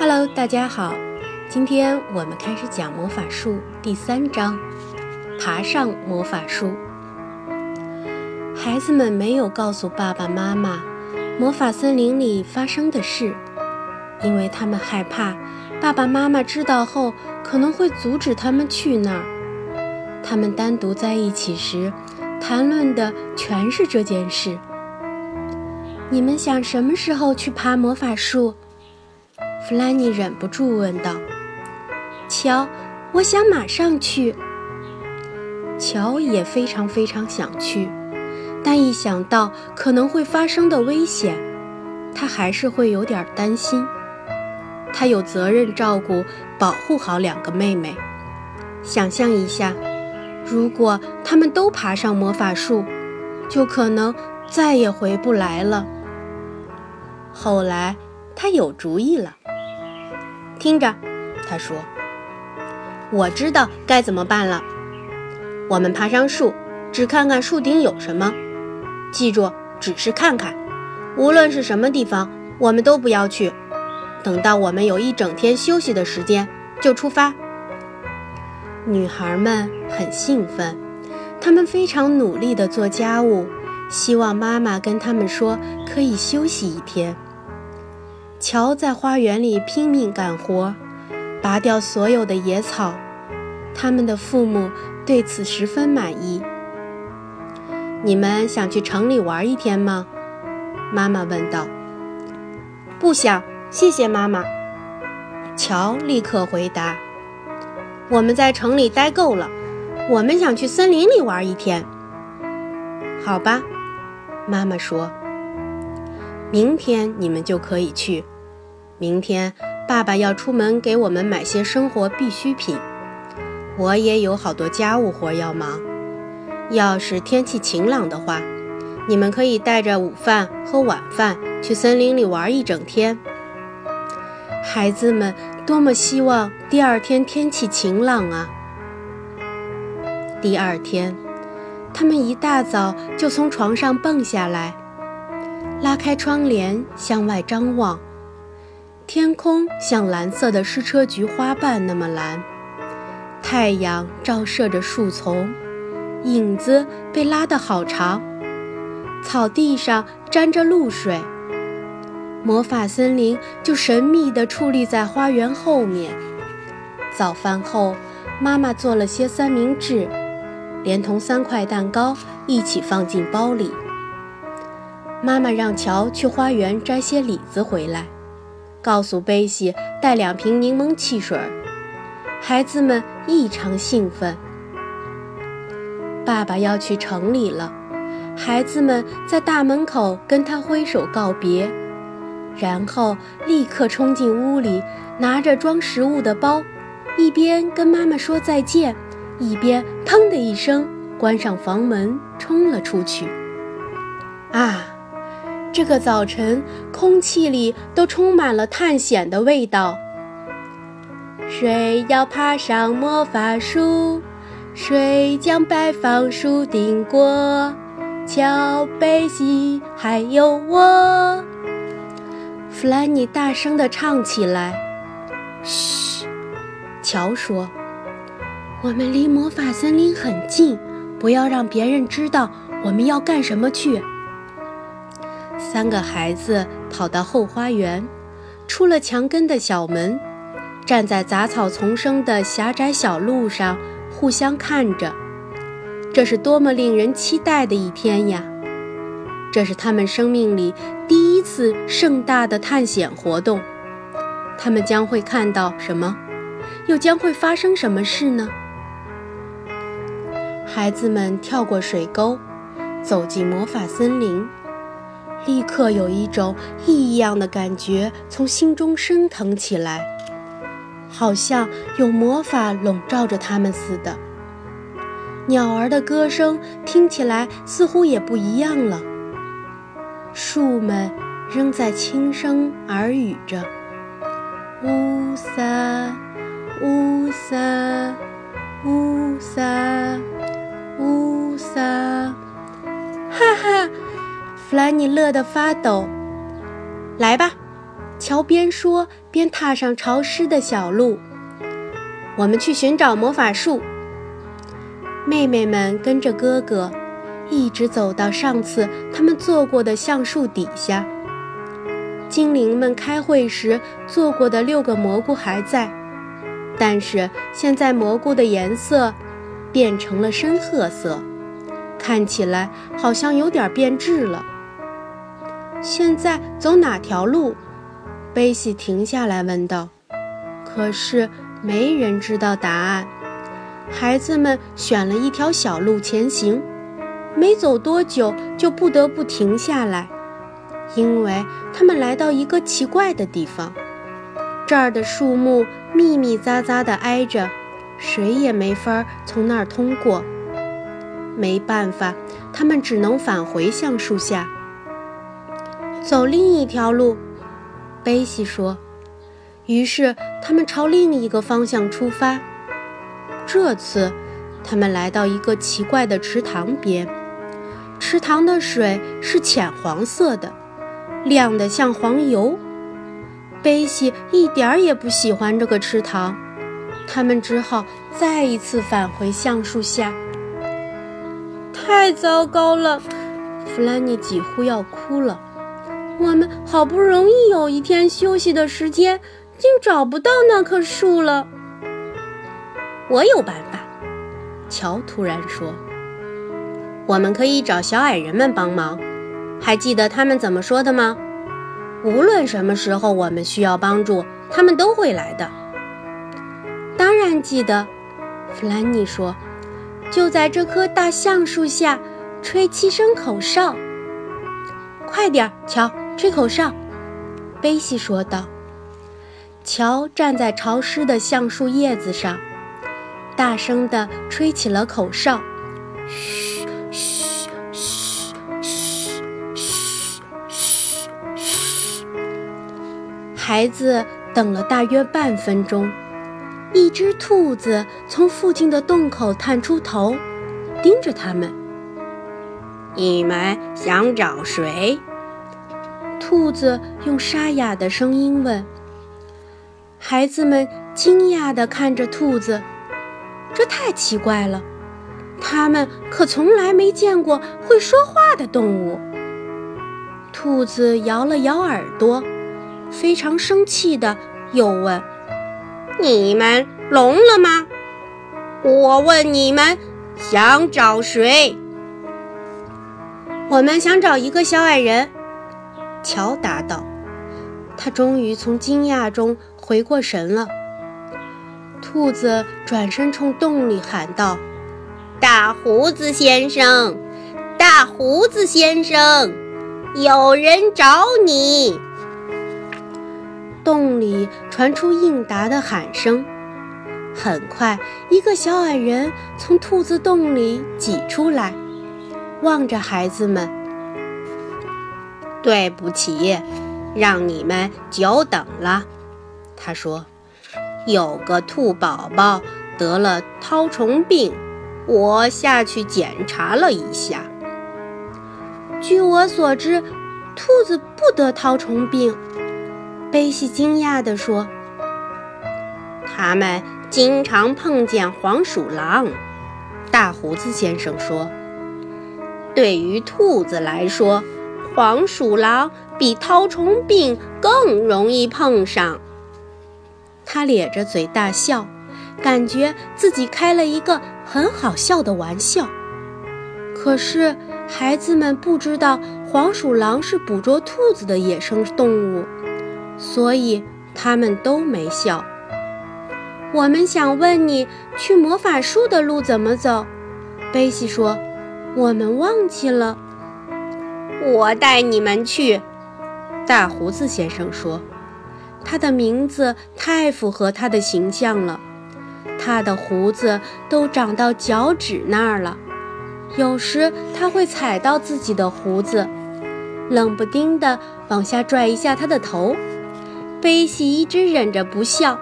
Hello，大家好，今天我们开始讲魔法树第三章，爬上魔法树。孩子们没有告诉爸爸妈妈魔法森林里发生的事，因为他们害怕爸爸妈妈知道后可能会阻止他们去那儿。他们单独在一起时，谈论的全是这件事。你们想什么时候去爬魔法树？弗兰妮忍不住问道：“乔，我想马上去。”乔也非常非常想去，但一想到可能会发生的危险，他还是会有点担心。他有责任照顾、保护好两个妹妹。想象一下，如果他们都爬上魔法树，就可能再也回不来了。后来，他有主意了。听着，他说：“我知道该怎么办了。我们爬上树，只看看树顶有什么。记住，只是看看，无论是什么地方，我们都不要去。等到我们有一整天休息的时间，就出发。”女孩们很兴奋，她们非常努力地做家务，希望妈妈跟她们说可以休息一天。乔在花园里拼命干活，拔掉所有的野草。他们的父母对此十分满意。你们想去城里玩一天吗？妈妈问道。不想，谢谢妈妈。乔立刻回答。我们在城里待够了，我们想去森林里玩一天。好吧，妈妈说。明天你们就可以去。明天爸爸要出门给我们买些生活必需品，我也有好多家务活要忙。要是天气晴朗的话，你们可以带着午饭和晚饭去森林里玩一整天。孩子们多么希望第二天天气晴朗啊！第二天，他们一大早就从床上蹦下来。拉开窗帘，向外张望，天空像蓝色的矢车菊花瓣那么蓝。太阳照射着树丛，影子被拉得好长。草地上沾着露水。魔法森林就神秘地矗立在花园后面。早饭后，妈妈做了些三明治，连同三块蛋糕一起放进包里。妈妈让乔去花园摘些李子回来，告诉贝西带两瓶柠檬汽水。孩子们异常兴奋。爸爸要去城里了，孩子们在大门口跟他挥手告别，然后立刻冲进屋里，拿着装食物的包，一边跟妈妈说再见，一边“砰”的一声关上房门，冲了出去。啊！这个早晨，空气里都充满了探险的味道。谁要爬上魔法树？谁将拜访树顶过？乔贝西还有我。弗兰尼大声地唱起来。嘘，乔说：“我们离魔法森林很近，不要让别人知道我们要干什么去。”三个孩子跑到后花园，出了墙根的小门，站在杂草丛生的狭窄小路上，互相看着。这是多么令人期待的一天呀！这是他们生命里第一次盛大的探险活动。他们将会看到什么？又将会发生什么事呢？孩子们跳过水沟，走进魔法森林。立刻有一种异样的感觉从心中升腾起来，好像有魔法笼罩着他们似的。鸟儿的歌声听起来似乎也不一样了。树们仍在轻声耳语着：“乌萨，乌萨，乌萨，乌萨。”哈哈。弗兰妮乐得发抖。来吧，乔边说边踏上潮湿的小路。我们去寻找魔法树。妹妹们跟着哥哥，一直走到上次他们坐过的橡树底下。精灵们开会时做过的六个蘑菇还在，但是现在蘑菇的颜色变成了深褐色，看起来好像有点变质了。现在走哪条路？贝西停下来问道。可是没人知道答案。孩子们选了一条小路前行，没走多久就不得不停下来。因为他们来到一个奇怪的地方，这儿的树木密密匝匝地挨着，谁也没法从那儿通过。没办法，他们只能返回橡树下，走另一条路。贝西说。于是他们朝另一个方向出发。这次，他们来到一个奇怪的池塘边，池塘的水是浅黄色的。亮得像黄油，贝西一点儿也不喜欢这个池塘，他们只好再一次返回橡树下。太糟糕了，弗兰妮几乎要哭了。我们好不容易有一天休息的时间，竟找不到那棵树了。我有办法，乔突然说：“我们可以找小矮人们帮忙。”还记得他们怎么说的吗？无论什么时候我们需要帮助，他们都会来的。当然记得，弗兰妮说：“就在这棵大橡树下，吹七声口哨。”快点，乔，吹口哨！贝西说道。乔站在潮湿的橡树叶子上，大声地吹起了口哨。嘘。孩子等了大约半分钟，一只兔子从附近的洞口探出头，盯着他们。你们想找谁？兔子用沙哑的声音问。孩子们惊讶地看着兔子，这太奇怪了，他们可从来没见过会说话的动物。兔子摇了摇耳朵。非常生气的又问：“你们聋了吗？我问你们，想找谁？”我们想找一个小矮人。”乔答道。他终于从惊讶中回过神了。兔子转身冲洞里喊道：“大胡子先生，大胡子先生，有人找你。”洞里传出应答的喊声，很快，一个小矮人从兔子洞里挤出来，望着孩子们：“对不起，让你们久等了。”他说：“有个兔宝宝得了绦虫病，我下去检查了一下。据我所知，兔子不得绦虫病。”贝西惊讶地说：“他们经常碰见黄鼠狼。”大胡子先生说：“对于兔子来说，黄鼠狼比绦虫病更容易碰上。”他咧着嘴大笑，感觉自己开了一个很好笑的玩笑。可是孩子们不知道黄鼠狼是捕捉兔子的野生动物。所以他们都没笑。我们想问你，去魔法树的路怎么走？贝西说：“我们忘记了。”我带你们去。”大胡子先生说：“他的名字太符合他的形象了。他的胡子都长到脚趾那儿了，有时他会踩到自己的胡子，冷不丁地往下拽一下他的头。”贝西一直忍着不笑，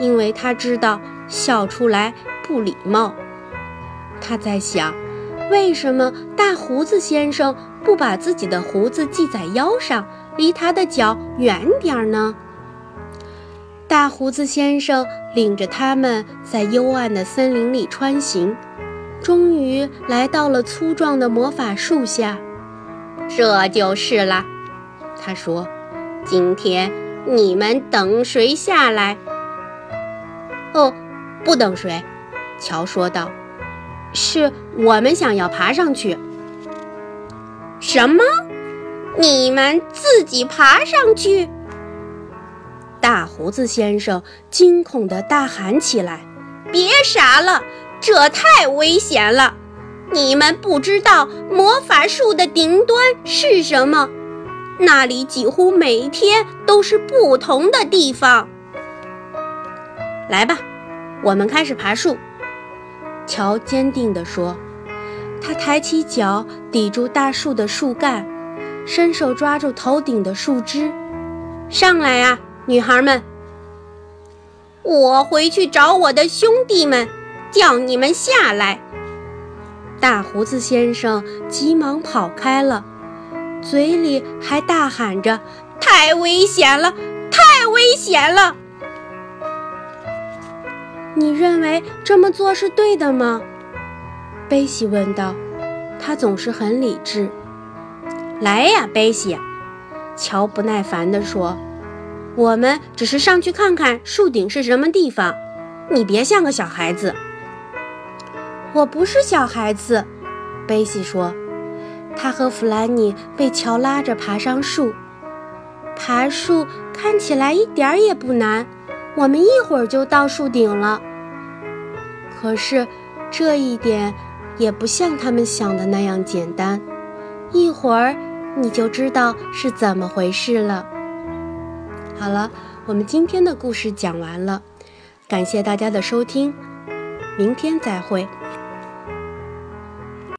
因为他知道笑出来不礼貌。他在想，为什么大胡子先生不把自己的胡子系在腰上，离他的脚远点儿呢？大胡子先生领着他们在幽暗的森林里穿行，终于来到了粗壮的魔法树下。这就是了，他说：“今天你们等谁下来？”哦，不等谁，乔说道：“是我们想要爬上去。”什么？你们自己爬上去？大胡子先生惊恐地大喊起来：“别傻了，这太危险了！你们不知道魔法树的顶端是什么？那里几乎每天都是不同的地方。来吧，我们开始爬树。”乔坚定地说。他抬起脚抵住大树的树干，伸手抓住头顶的树枝。“上来啊！”女孩们，我回去找我的兄弟们，叫你们下来。大胡子先生急忙跑开了，嘴里还大喊着：“太危险了，太危险了！”你认为这么做是对的吗？贝西问道。他总是很理智。来呀，贝西，乔不耐烦地说。我们只是上去看看树顶是什么地方，你别像个小孩子。我不是小孩子，贝西说。他和弗兰尼被乔拉着爬上树，爬树看起来一点儿也不难，我们一会儿就到树顶了。可是这一点也不像他们想的那样简单，一会儿你就知道是怎么回事了。好了，我们今天的故事讲完了，感谢大家的收听，明天再会。